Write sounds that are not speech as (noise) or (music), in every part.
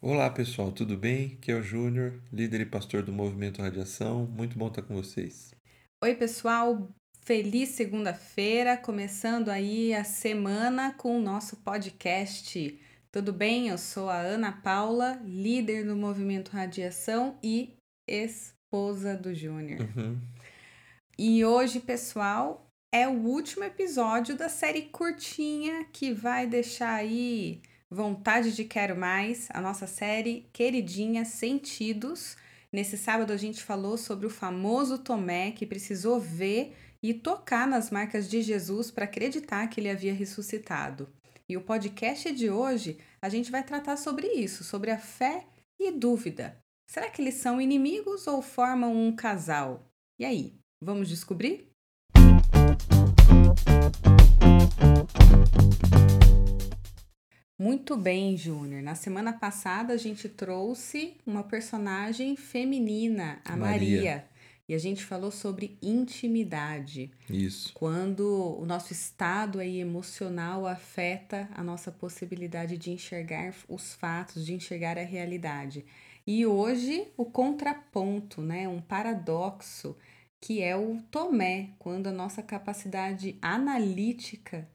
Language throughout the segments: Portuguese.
Olá pessoal, tudo bem? Aqui é o Júnior, líder e pastor do Movimento Radiação. Muito bom estar com vocês. Oi, pessoal, feliz segunda-feira, começando aí a semana com o nosso podcast. Tudo bem? Eu sou a Ana Paula, líder do Movimento Radiação e esposa do Júnior. Uhum. E hoje, pessoal, é o último episódio da série curtinha que vai deixar aí vontade de quero mais, a nossa série queridinha Sentidos. Nesse sábado a gente falou sobre o famoso Tomé que precisou ver e tocar nas marcas de Jesus para acreditar que ele havia ressuscitado. E o podcast de hoje a gente vai tratar sobre isso, sobre a fé e dúvida. Será que eles são inimigos ou formam um casal? E aí, vamos descobrir? Muito bem, Júnior. Na semana passada a gente trouxe uma personagem feminina, a Maria. Maria. E a gente falou sobre intimidade. Isso. Quando o nosso estado aí emocional afeta a nossa possibilidade de enxergar os fatos, de enxergar a realidade. E hoje o contraponto, né, um paradoxo, que é o Tomé, quando a nossa capacidade analítica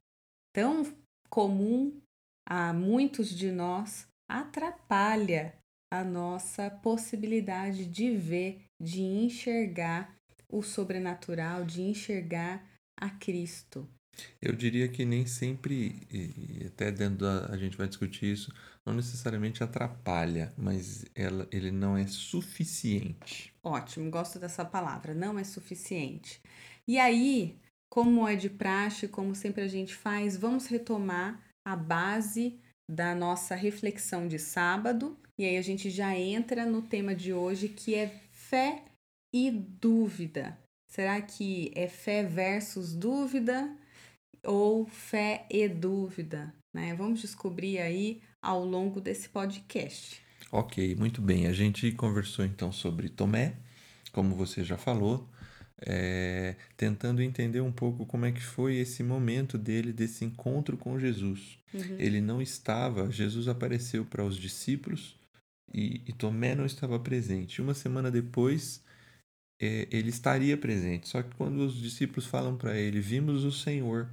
tão comum a muitos de nós atrapalha a nossa possibilidade de ver, de enxergar o sobrenatural, de enxergar a Cristo. Eu diria que nem sempre, e até dentro da, a gente vai discutir isso, não necessariamente atrapalha, mas ela, ele não é suficiente. Ótimo, gosto dessa palavra, não é suficiente. E aí, como é de praxe, como sempre a gente faz, vamos retomar a base da nossa reflexão de sábado. E aí a gente já entra no tema de hoje que é fé e dúvida. Será que é fé versus dúvida ou fé e dúvida? Né? Vamos descobrir aí ao longo desse podcast. Ok, muito bem. A gente conversou então sobre Tomé, como você já falou, é, tentando entender um pouco como é que foi esse momento dele, desse encontro com Jesus. Uhum. Ele não estava, Jesus apareceu para os discípulos e, e, Tomé não estava presente. Uma semana depois, é, ele estaria presente. Só que quando os discípulos falam para ele, vimos o Senhor,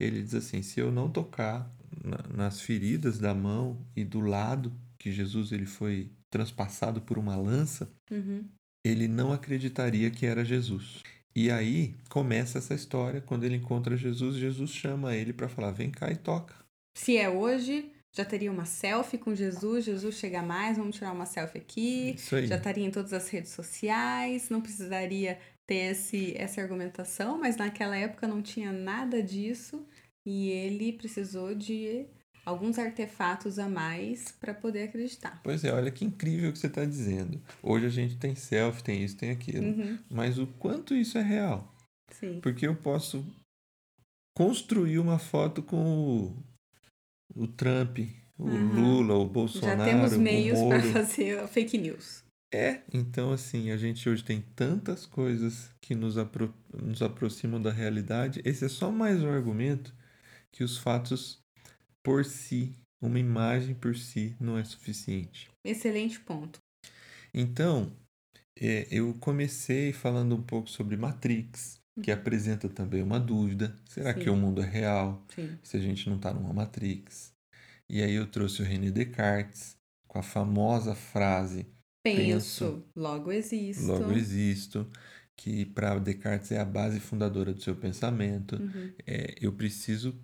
ele diz assim: se eu não tocar na, nas feridas da mão e do lado que Jesus ele foi transpassado por uma lança, Uhum. Ele não acreditaria que era Jesus. E aí começa essa história. Quando ele encontra Jesus, Jesus chama ele para falar: vem cá e toca. Se é hoje, já teria uma selfie com Jesus. Jesus chega mais, vamos tirar uma selfie aqui. Isso aí. Já estaria em todas as redes sociais, não precisaria ter esse, essa argumentação, mas naquela época não tinha nada disso e ele precisou de alguns artefatos a mais para poder acreditar. Pois é, olha que incrível que você está dizendo. Hoje a gente tem selfie, tem isso, tem aquilo. Uhum, Mas o quanto isso é real? sim. Porque eu posso construir uma foto com o, o Trump, o Uhum. Lula, o Já Bolsonaro, temos o meios para fazer fake news. É, então assim, a gente hoje tem tantas coisas que nos, apro nos aproximam da realidade. Esse é só mais um argumento que os fatos por si, uma imagem por si, não é suficiente. Excelente ponto. Então, é, eu comecei falando um pouco sobre Matrix, que apresenta também uma dúvida: será Sim. que o mundo é real? Sim. Se a gente não está numa Matrix? E aí eu trouxe o René Descartes com a famosa frase Penso, logo existo. Logo existo, que para Descartes é a base fundadora do seu pensamento. Uhum. É, eu preciso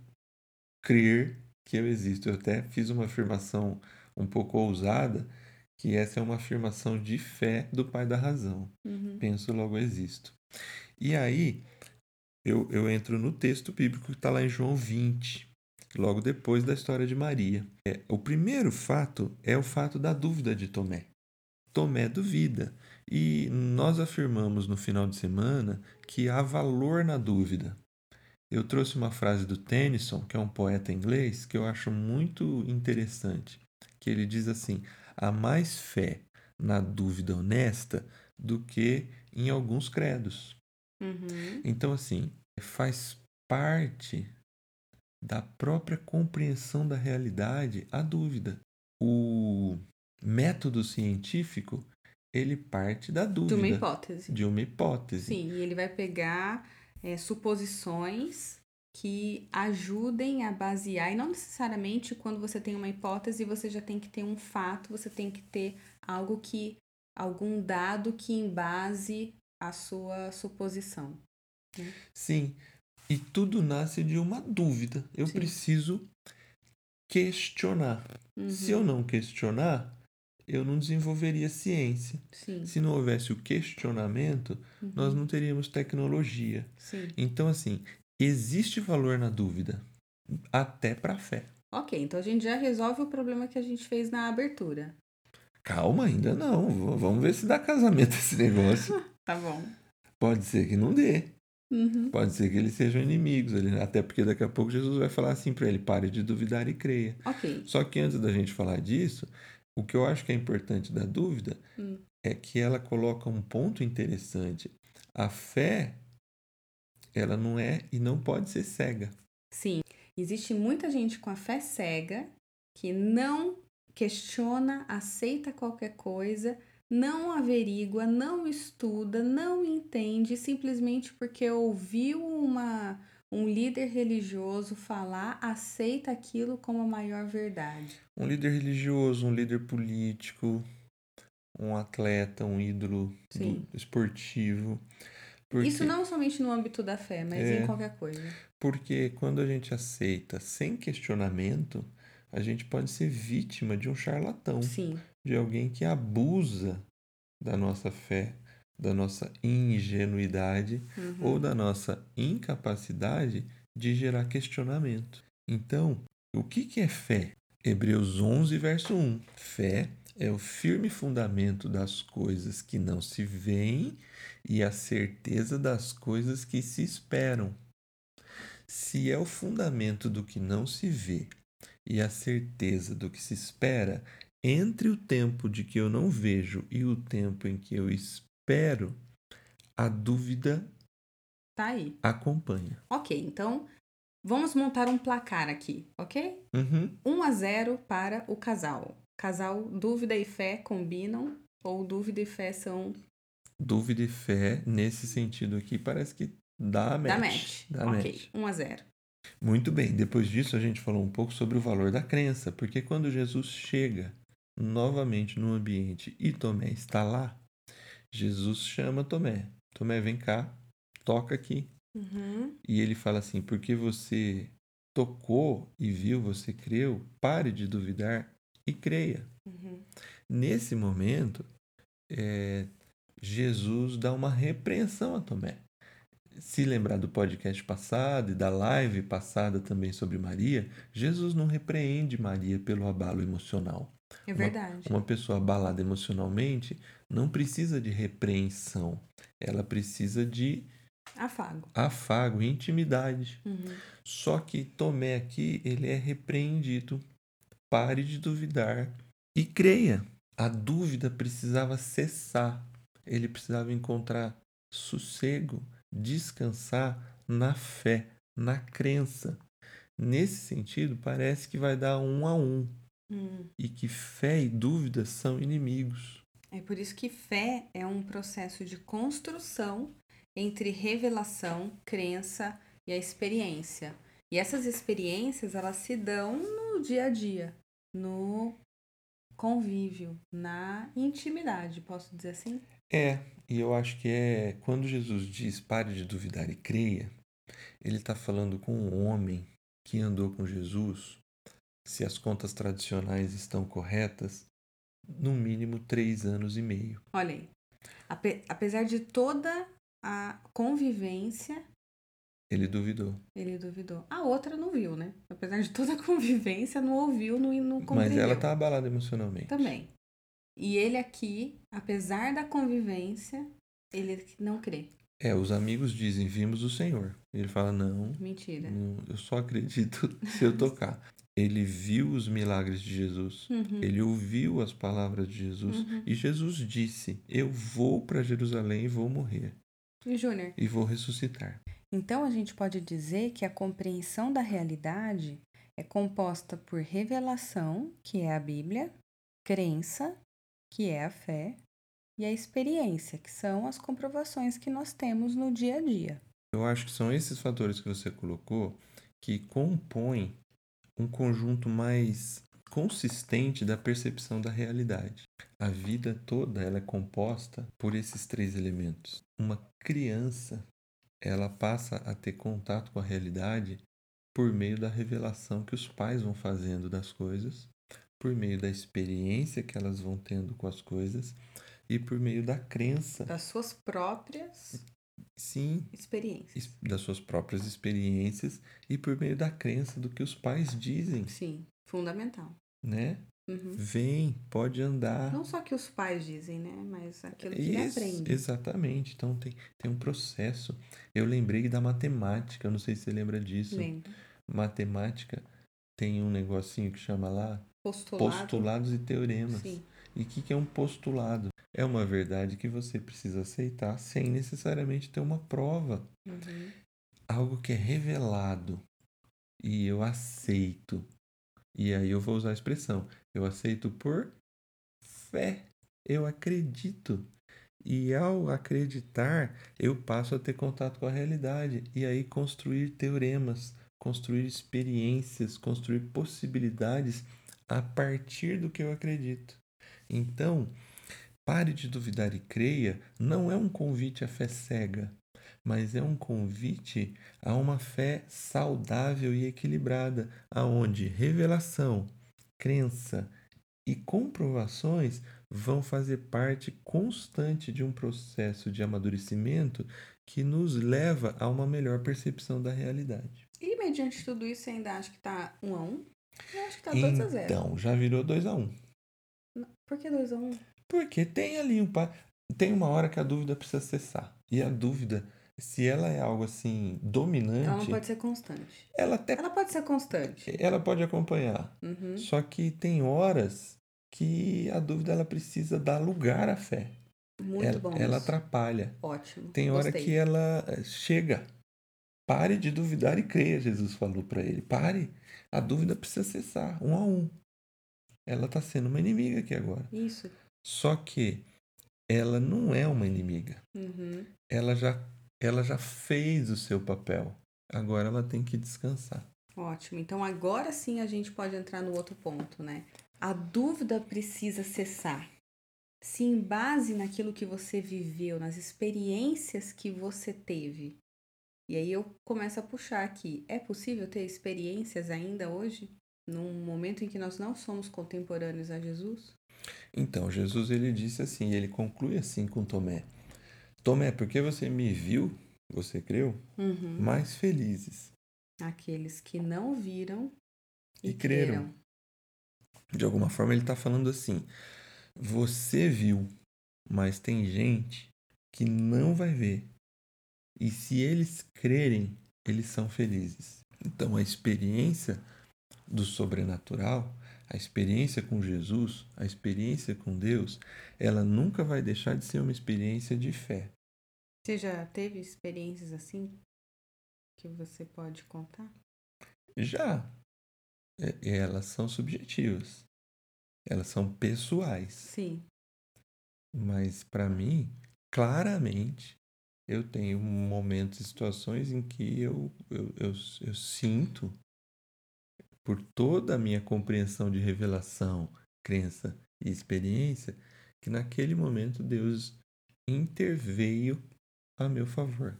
crer que eu existo. Eu até fiz uma afirmação um pouco ousada, que essa é uma afirmação de fé do Pai da Razão. Uhum. Penso, logo existo. E aí, eu, eu entro no texto bíblico que está lá em João 20, logo depois da história de Maria. É, o primeiro fato é o fato da dúvida de Tomé. Tomé duvida. E nós afirmamos no final de semana que há valor na dúvida. Eu trouxe uma frase do Tennyson, que é um poeta inglês, que eu acho muito interessante, que ele diz assim: há mais fé na dúvida honesta do que em alguns credos. Uhum. Então, assim, faz parte da própria compreensão da realidade a dúvida. O método científico, ele parte da De dúvida. uma hipótese. De uma hipótese. Sim, e ele vai pegar é, suposições que ajudem a basear, e não necessariamente quando você tem uma hipótese, você já tem que ter um fato, você tem que ter algo que, algum dado que embase a sua suposição. Sim. E tudo nasce de uma dúvida. Eu Sim. preciso questionar. Uhum, Se eu não questionar, eu não desenvolveria ciência. Sim, Se não houvesse o questionamento, nós uhum, não teríamos tecnologia. sim. Então, assim, existe valor na dúvida, até para a fé. Ok, então a gente já resolve o problema que a gente fez na abertura. Calma, ainda não. Vamos ver se dá casamento esse negócio. (laughs) Tá bom. Pode ser que não dê. Uhum. Pode ser que eles sejam inimigos. ele- Até porque daqui a pouco Jesus vai falar assim para ele: pare de duvidar e creia. Ok. Só que antes da gente falar disso, o que eu acho que é importante da dúvida Hum. é que ela coloca um ponto interessante. A fé, ela não é e não pode ser cega. Sim, existe muita gente com a fé cega que não questiona, aceita qualquer coisa, não averigua, não estuda, não entende, simplesmente porque ouviu uma, um líder religioso falar, aceita aquilo como a maior verdade. Um líder religioso, um líder político, um atleta, um ídolo esportivo. Porque, Isso não somente no âmbito da fé, mas É. em qualquer coisa. porque quando a gente aceita sem questionamento, a gente pode ser vítima de um charlatão. Sim, de alguém que abusa da nossa fé, da nossa ingenuidade uhum, ou da nossa incapacidade de gerar questionamento. Então, o que que é fé? Hebreus 11, verso 1. Fé é o firme fundamento das coisas que não se veem e a certeza das coisas que se esperam. Se é o fundamento do que não se vê e a certeza do que se espera, entre o tempo de que eu não vejo e o tempo em que eu espero, a dúvida tá aí. acompanha. Ok, então vamos montar um placar aqui, ok? Uhum. 1 a 0 para o casal. Casal dúvida e fé combinam ou dúvida e fé são Dúvida e fé, nesse sentido aqui, parece que dá match. da match. Dá ok, match. 1 a 0. Muito bem, depois disso a gente falou um pouco sobre o valor da crença, porque quando Jesus chega novamente no ambiente e Tomé está lá, Jesus chama Tomé. Tomé, vem cá, toca aqui. Uhum. E ele fala assim: porque você tocou e viu, você creu, pare de duvidar e creia. Uhum. Nesse momento, é, Jesus dá uma repreensão a Tomé. Se lembrar do podcast passado e da live passada também sobre Maria, Jesus não repreende Maria pelo abalo emocional. É verdade. Uma pessoa abalada emocionalmente não precisa de repreensão, ela precisa de Afago. afago, intimidade. Uhum. Só que Tomé aqui, ele é repreendido. Pare de duvidar e creia. A dúvida precisava cessar. Ele precisava encontrar sossego, descansar na fé, na crença. Nesse sentido, parece que vai dar um a um Hum. e que fé e dúvida são inimigos. É por isso que fé é um processo de construção entre revelação, crença e a experiência. E essas experiências, elas se dão no dia a dia, no convívio, na intimidade, posso dizer assim? É, e eu acho que é quando Jesus diz pare de duvidar e creia, ele está falando com um homem que andou com Jesus, se as contas tradicionais estão corretas, no mínimo três anos e meio. Olha aí. Ape- apesar de toda a convivência, Ele duvidou. ele duvidou. A outra não viu, né? Apesar de toda a (laughs) convivência, não ouviu, não, não Mas compreendeu. ela tá abalada emocionalmente. Também. E ele aqui, apesar da convivência, ele não crê. É, os amigos dizem, vimos o Senhor. Ele fala, não, Mentira. não, eu só acredito (laughs) se eu tocar. Ele viu os milagres de Jesus. Uhum. Ele ouviu as palavras de Jesus. Uhum. E Jesus disse, eu vou para Jerusalém e vou morrer. E Júnior, E vou ressuscitar. então a gente pode dizer que a compreensão da realidade é composta por revelação, que é a Bíblia, crença, que é a fé, e a experiência, que são as comprovações que nós temos no dia a dia. Eu acho que são esses fatores que você colocou que compõem um conjunto mais consistente da percepção da realidade. A vida toda ela é composta por esses três elementos. Uma criança, ela passa a ter contato com a realidade por meio da revelação que os pais vão fazendo das coisas, por meio da experiência que elas vão tendo com as coisas e por meio da crença das suas próprias sim. Experiências. Das suas próprias experiências e por meio da crença do que os pais dizem. Sim fundamental. Né? Uhum. vem pode andar. Não só que os pais dizem né mas aquilo que ele Isso, aprende. exatamente. Então tem tem um processo. Eu lembrei da matemática eu não sei se você lembra disso. Lembro. matemática tem um negocinho que chama lá postulado. postulados e teoremas. Sim. E o que, que é um postulado? É uma verdade que você precisa aceitar sem necessariamente ter uma prova. uhum. Algo que é revelado e eu aceito. E aí eu vou usar a expressão: eu aceito por fé. Eu acredito. E ao acreditar, eu passo a ter contato com a realidade e aí construir teoremas, construir experiências, construir possibilidades a partir do que eu acredito. Então, pare de duvidar e creia não é um convite à fé cega, mas é um convite a uma fé saudável e equilibrada, aonde revelação, crença e comprovações vão fazer parte constante de um processo de amadurecimento que nos leva a uma melhor percepção da realidade. e mediante tudo isso você ainda acha que tá um a um eu acho que tá 2 a 0 Então, já virou 2 a 1 um. Por que 2 a 1 um? Porque tem ali um tem uma hora que a dúvida precisa cessar. E a dúvida, se ela é algo assim dominante, ela não pode ser constante ela até ela pode ser constante ela pode acompanhar. uhum. Só que tem horas que a dúvida ela precisa dar lugar à fé. muito ela, bom ela atrapalha. ótimo Tem hora Gostei. que ela eh, chega. Pare de duvidar e creia, Jesus falou para ele. Pare. A dúvida precisa cessar, um a um. Ela está sendo uma inimiga aqui agora. isso Só que ela não é uma inimiga. uhum. Ela já, ela já fez o seu papel. Agora ela tem que descansar. Ótimo. Então agora sim a gente pode entrar no outro ponto, né? A dúvida precisa cessar. Se em base naquilo que você viveu, nas experiências que você teve. E aí eu começo a puxar aqui. É possível ter experiências ainda hoje? Num momento em que nós não somos contemporâneos a Jesus? Então, Jesus ele disse assim, ele conclui assim com Tomé. Tomé, porque você me viu, você creu? Uhum. Mais felizes. Aqueles que não viram e, E creram. creram. De alguma forma ele está falando assim, você viu, mas tem gente que não vai ver. E se eles crerem, eles são felizes. Então a experiência do sobrenatural, a experiência com Jesus, a experiência com Deus, ela nunca vai deixar de ser uma experiência de fé. Você já teve experiências assim que você pode contar? Já é- elas são subjetivas. Elas são pessoais. Sim. Mas para mim, claramente, eu tenho momentos e situações em que eu, eu, eu, eu sinto, por toda a minha compreensão de revelação, crença e experiência, que naquele momento Deus interveio a meu favor.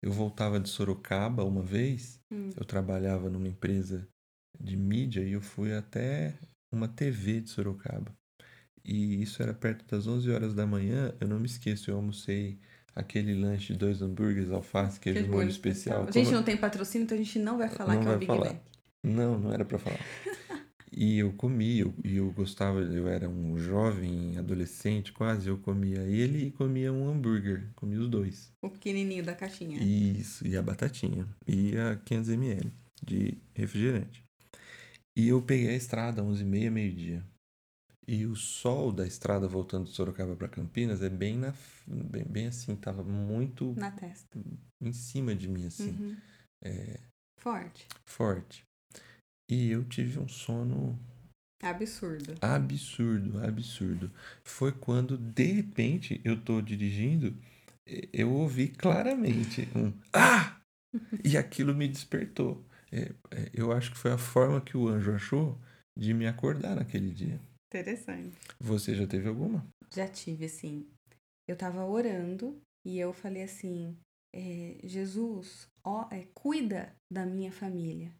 Eu voltava de Sorocaba uma vez, Hum. eu trabalhava numa empresa de mídia e eu fui até uma TV de Sorocaba. E isso era perto das 11 horas da manhã. Eu não me esqueço, eu almocei aquele lanche de dois hambúrgueres, alface, queijo, Queijo molho molho especial. A gente não tem patrocínio, então a gente não vai falar Não que é o Big falar. Mac. Não, não era pra falar. E eu comi, eu, e eu gostava, eu era um jovem, adolescente quase, eu comia ele e comia um hambúrguer, comia os dois. O pequenininho da caixinha. Isso, e a batatinha. E a 500ml de refrigerante. E eu peguei a estrada, 11h30, meio-dia. E o sol da estrada voltando de Sorocaba para Campinas é bem na bem, bem assim, tava muito Na testa. em cima de mim assim, Uhum. é, Forte. forte. E eu tive um sono Absurdo. Absurdo, absurdo. Foi quando, de repente, eu tô dirigindo, eu ouvi claramente um Ah! E aquilo me despertou. É, é, eu acho que foi a forma que o anjo achou de me acordar naquele dia. Interessante. Você já teve alguma? Já tive, assim. Eu tava orando e eu falei assim: é, Jesus, ó, é, cuida da minha família.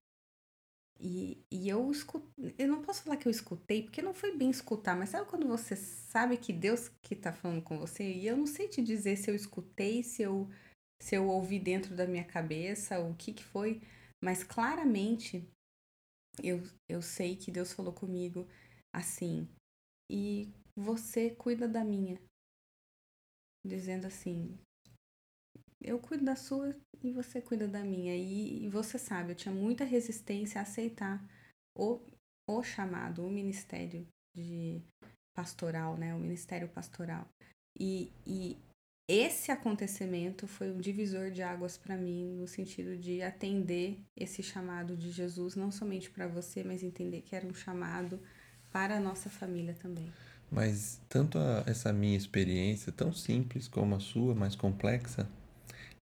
E, e eu escutei, eu não posso falar que eu escutei, porque não foi bem escutar, mas sabe quando você sabe que Deus que tá falando com você? E eu não sei te dizer se eu escutei, se eu, se eu ouvi dentro da minha cabeça, o que que foi, mas claramente eu, eu sei que Deus falou comigo assim, e você cuida da minha. Dizendo assim, eu cuido da sua e você cuida da minha. E, e, você sabe, eu tinha muita resistência a aceitar o, o chamado, o ministério de pastoral, né? O ministério pastoral. E, e esse acontecimento foi um divisor de águas para mim, no sentido de atender esse chamado de Jesus, não somente para você, mas entender que era um chamado para a nossa família também. Mas tanto a, essa minha experiência, tão simples como a sua, mais complexa,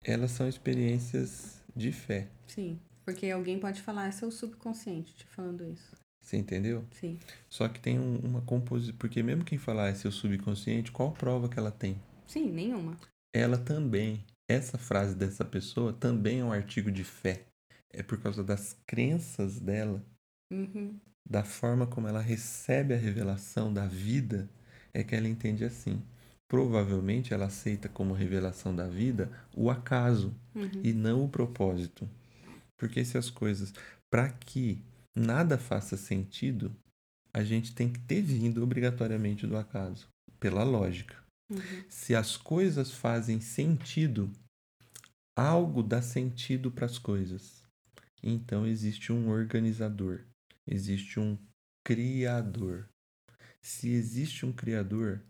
elas são experiências de fé. Sim, porque alguém pode falar, é seu subconsciente te falando isso. Você entendeu? Sim. Só que tem um, uma composição. Porque mesmo quem falar é seu subconsciente, qual prova que ela tem? Sim, nenhuma. Ela também. Essa frase dessa pessoa também é um artigo de fé. É por causa das crenças dela, uhum. da forma como ela recebe a revelação da vida, é que ela entende assim provavelmente ela aceita como revelação da vida o acaso uhum. e não o propósito. Porque se as coisas, para que nada faça sentido, a gente tem que ter vindo obrigatoriamente do acaso, pela lógica. Uhum. Se as coisas fazem sentido, algo dá sentido para as coisas. Então existe um organizador, existe um criador. Se existe um criador,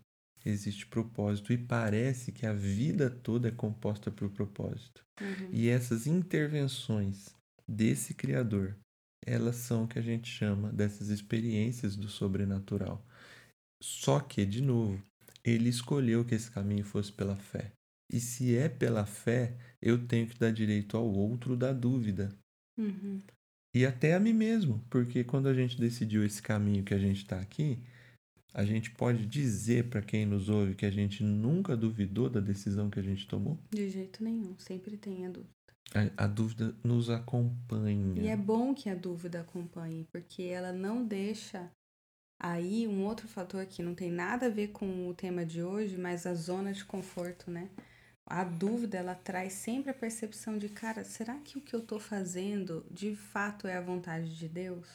existe propósito e parece que a vida toda é composta por propósito. Uhum. E essas intervenções desse criador, elas são o que a gente chama dessas experiências do sobrenatural. Só que, de novo, ele escolheu que esse caminho fosse pela fé. E se é pela fé, eu tenho que dar direito ao outro da dúvida. Uhum. E até a mim mesmo, porque quando a gente decidiu esse caminho que a gente está aqui, a gente pode dizer para quem nos ouve que a gente nunca duvidou da decisão que a gente tomou? De jeito nenhum, sempre tem a dúvida. A, a, dúvida nos acompanha. E é bom que a dúvida acompanhe, porque ela não deixa aí um outro fator que não tem nada a ver com o tema de hoje, mas a zona de conforto, né? A dúvida ela traz sempre a percepção de, cara, será que o que eu estou fazendo de fato é a vontade de Deus?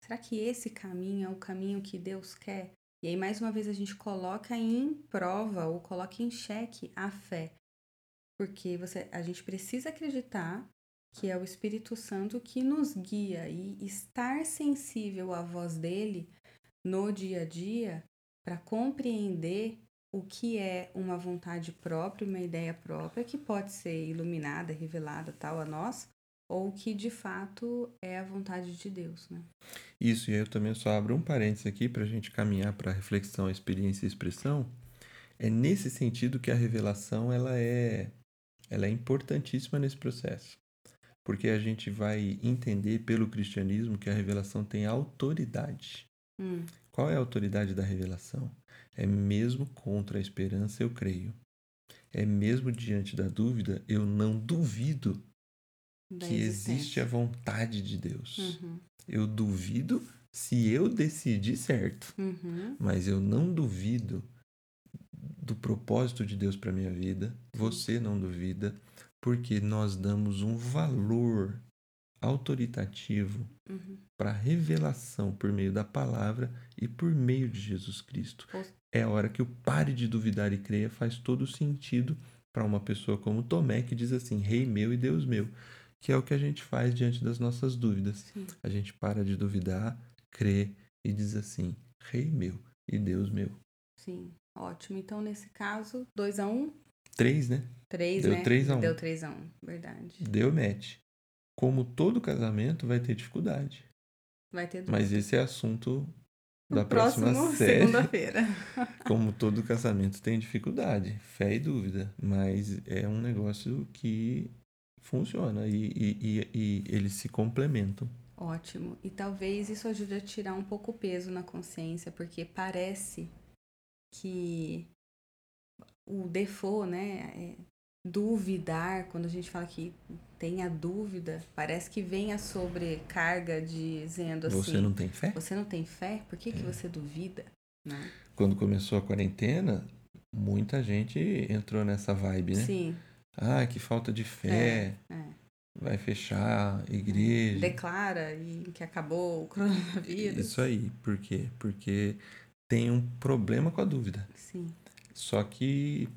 Será que esse caminho é o caminho que Deus quer? E aí, mais uma vez, a gente coloca em prova ou coloca em xeque a fé. Porque você, a gente precisa acreditar que é o Espírito Santo que nos guia e estar sensível à voz dele no dia a dia para compreender o que é uma vontade própria, uma ideia própria que pode ser iluminada, revelada tal a nós, ou que de fato é a vontade de Deus, né? Isso, e aí eu também só abro um parênteses aqui para a gente caminhar para a reflexão, experiência e expressão. É nesse sentido que a revelação ela é, ela é importantíssima nesse processo, porque a gente vai entender pelo cristianismo que a revelação tem autoridade. Hum. Qual é a autoridade da revelação? É mesmo contra a esperança eu creio. É mesmo diante da dúvida eu não duvido Da que existência. existe a vontade de Deus. Uhum, Eu duvido se eu decidir certo, uhum, mas eu não duvido do propósito de Deus para minha vida. Você não duvida, porque nós damos um valor autoritativo uhum. para a revelação por meio da palavra e por meio de Jesus Cristo. É a hora que o pare de duvidar e creia faz todo sentido para uma pessoa como Tomé que diz assim: Rei meu e Deus meu, que é o que a gente faz diante das nossas dúvidas. Sim. A gente para de duvidar, crê e diz assim: Rei meu e Deus meu. Sim, ótimo. Então, nesse caso, 2 a 1 um, Três, né? 3, Deu né? três a um. Deu 3 a 1 um, verdade. Deu match. Como todo casamento vai ter dificuldade. Vai ter Mas dúvida. esse é assunto da No próxima (laughs) série. segunda-feira. (laughs) Como todo casamento tem dificuldade, fé e dúvida, mas é um negócio que funciona e, e, e, e eles se complementam. Ótimo. E talvez isso ajude a tirar um pouco o peso na consciência, porque parece que o default, né, é duvidar, quando a gente fala que tem a dúvida, parece que vem a sobrecarga dizendo assim, Você não tem fé? você não tem fé? Por que, que É. você duvida? Né? Quando começou a quarentena, muita gente entrou nessa vibe, né? Sim, Ah, que falta de fé, é. vai fechar a igreja. declara e que acabou o coronavírus. Isso aí, por quê? Porque tem um problema com a dúvida. Sim, Só que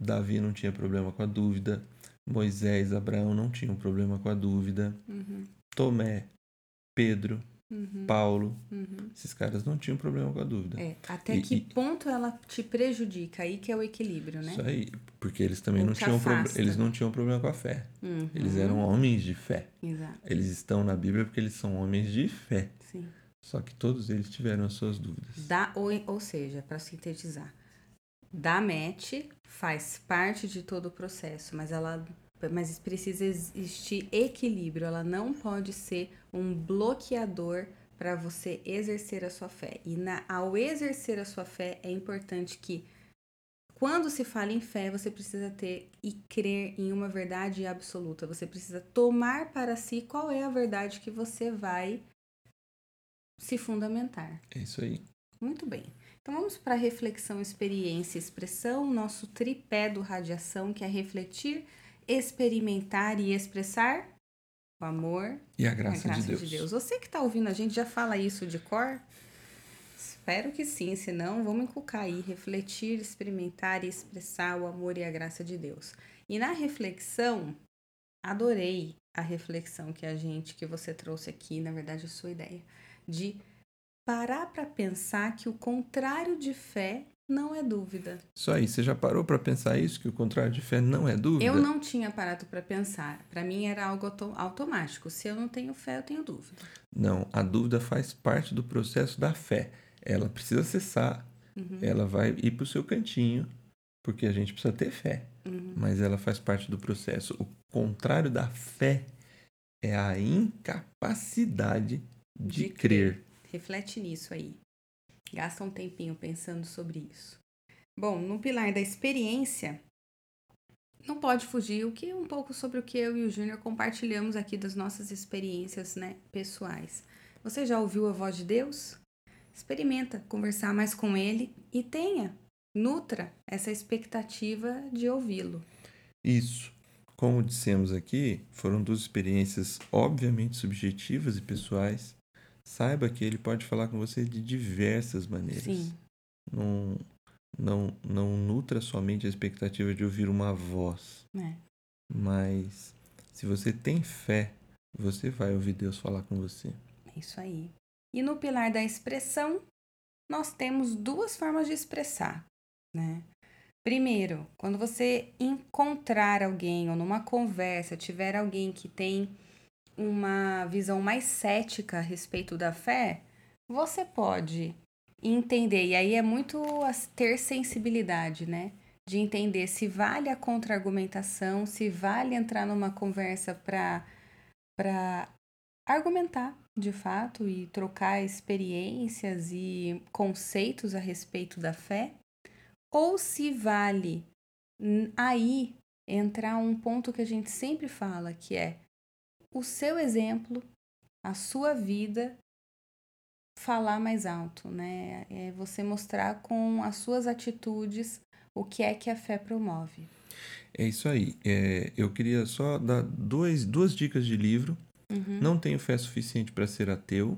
Davi não tinha problema com a dúvida, Moisés, Abraão não tinham problema com a dúvida, uhum, Tomé, Pedro, uhum, Paulo, uhum. esses caras não tinham problema com a dúvida. É, até E- que e- ponto ela te prejudica? Aí que é o equilíbrio, né? Isso aí, porque eles também Ou não tinham afasta. eles não tinham problema com a fé. Uhum, Eles eram homens de fé. Exato, Eles estão na Bíblia porque eles são homens de fé. sim. Só que todos eles tiveram as suas dúvidas. Da, ou, ou seja, para sintetizar, da match faz parte de todo o processo, mas ela mas precisa existir equilíbrio, ela não pode ser um bloqueador para você exercer a sua fé. E na, ao exercer a sua fé, é importante que quando se fala em fé, você precisa ter e crer em uma verdade absoluta. Você precisa tomar para si qual é a verdade que você vai se fundamentar. É isso aí. Muito bem. Então vamos para reflexão, experiência e expressão, nosso tripé do radiação, que é refletir, experimentar e expressar o amor E a e a graça, graça de, Deus. Você que está ouvindo a gente já fala isso de cor? Espero que sim, senão vamos encucar aí, refletir, experimentar e expressar o amor e a graça de Deus. E na reflexão, adorei a reflexão que a gente, que você trouxe aqui, na verdade a sua ideia, de parar para pensar que o contrário de fé não é dúvida. Isso aí, você já parou para pensar isso? Que o contrário de fé não é dúvida? Eu não tinha parado para pensar. Para mim era algo auto- automático. Se eu não tenho fé, eu tenho dúvida. Não, a dúvida faz parte do processo da fé. Ela precisa cessar, Uhum. ela vai ir para o seu cantinho, porque a gente precisa ter fé. Uhum. Mas ela faz parte do processo. O contrário da fé é a incapacidade de, De crer. Reflete nisso aí. Gasta um tempinho pensando sobre isso. Bom, no pilar da experiência, não pode fugir o que um pouco sobre o que eu e o Júnior compartilhamos aqui das nossas experiências, né, pessoais. Você já ouviu a voz de Deus? Experimenta conversar mais com ele e tenha, nutra essa expectativa de ouvi-lo. Isso. Como dissemos aqui, foram duas experiências obviamente subjetivas e pessoais. Saiba que ele pode falar com você de diversas maneiras. Sim, Não, não, não nutra somente a expectativa de ouvir uma voz, né? mas se você tem fé, você vai ouvir Deus falar com você. É isso aí. E no pilar da expressão, nós temos duas formas de expressar, né? Primeiro, quando você encontrar alguém ou numa conversa tiver alguém que tem uma visão mais cética a respeito da fé, você pode entender, e aí é muito ter sensibilidade, né? De entender se vale a contra-argumentação, se vale entrar numa conversa para argumentar de fato e trocar experiências e conceitos a respeito da fé, ou se vale aí entrar um ponto que a gente sempre fala, que é o seu exemplo, a sua vida falar mais alto, né? É você mostrar com as suas atitudes o que é que a fé promove. É isso aí. É, eu queria só dar dois, duas dicas de livro. Uhum. Não tenho fé suficiente para ser ateu.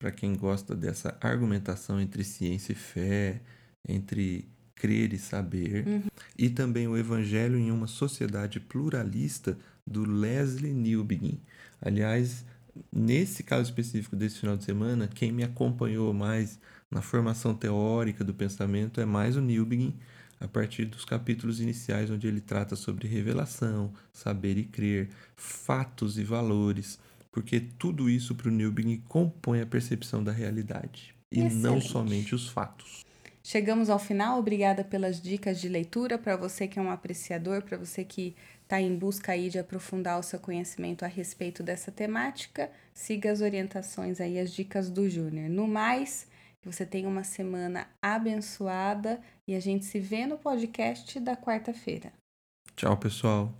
Para quem gosta dessa argumentação entre ciência e fé, entre crer e saber. Uhum. E também o Evangelho em uma Sociedade Pluralista, do Leslie Newbegin. Aliás, nesse caso específico desse final de semana, quem me acompanhou mais na formação teórica do pensamento é mais o Newbegin, a partir dos capítulos iniciais, onde ele trata sobre revelação, saber e crer, fatos e valores, porque tudo isso para o Newbegin compõe a percepção da realidade. e não somente os fatos. Chegamos ao final. Obrigada pelas dicas de leitura para você que é um apreciador, para você que está em busca aí de aprofundar o seu conhecimento a respeito dessa temática. Siga as orientações aí, as dicas do Júnior. No mais, você tenha uma semana abençoada e a gente se vê no podcast da quarta-feira. Tchau, pessoal.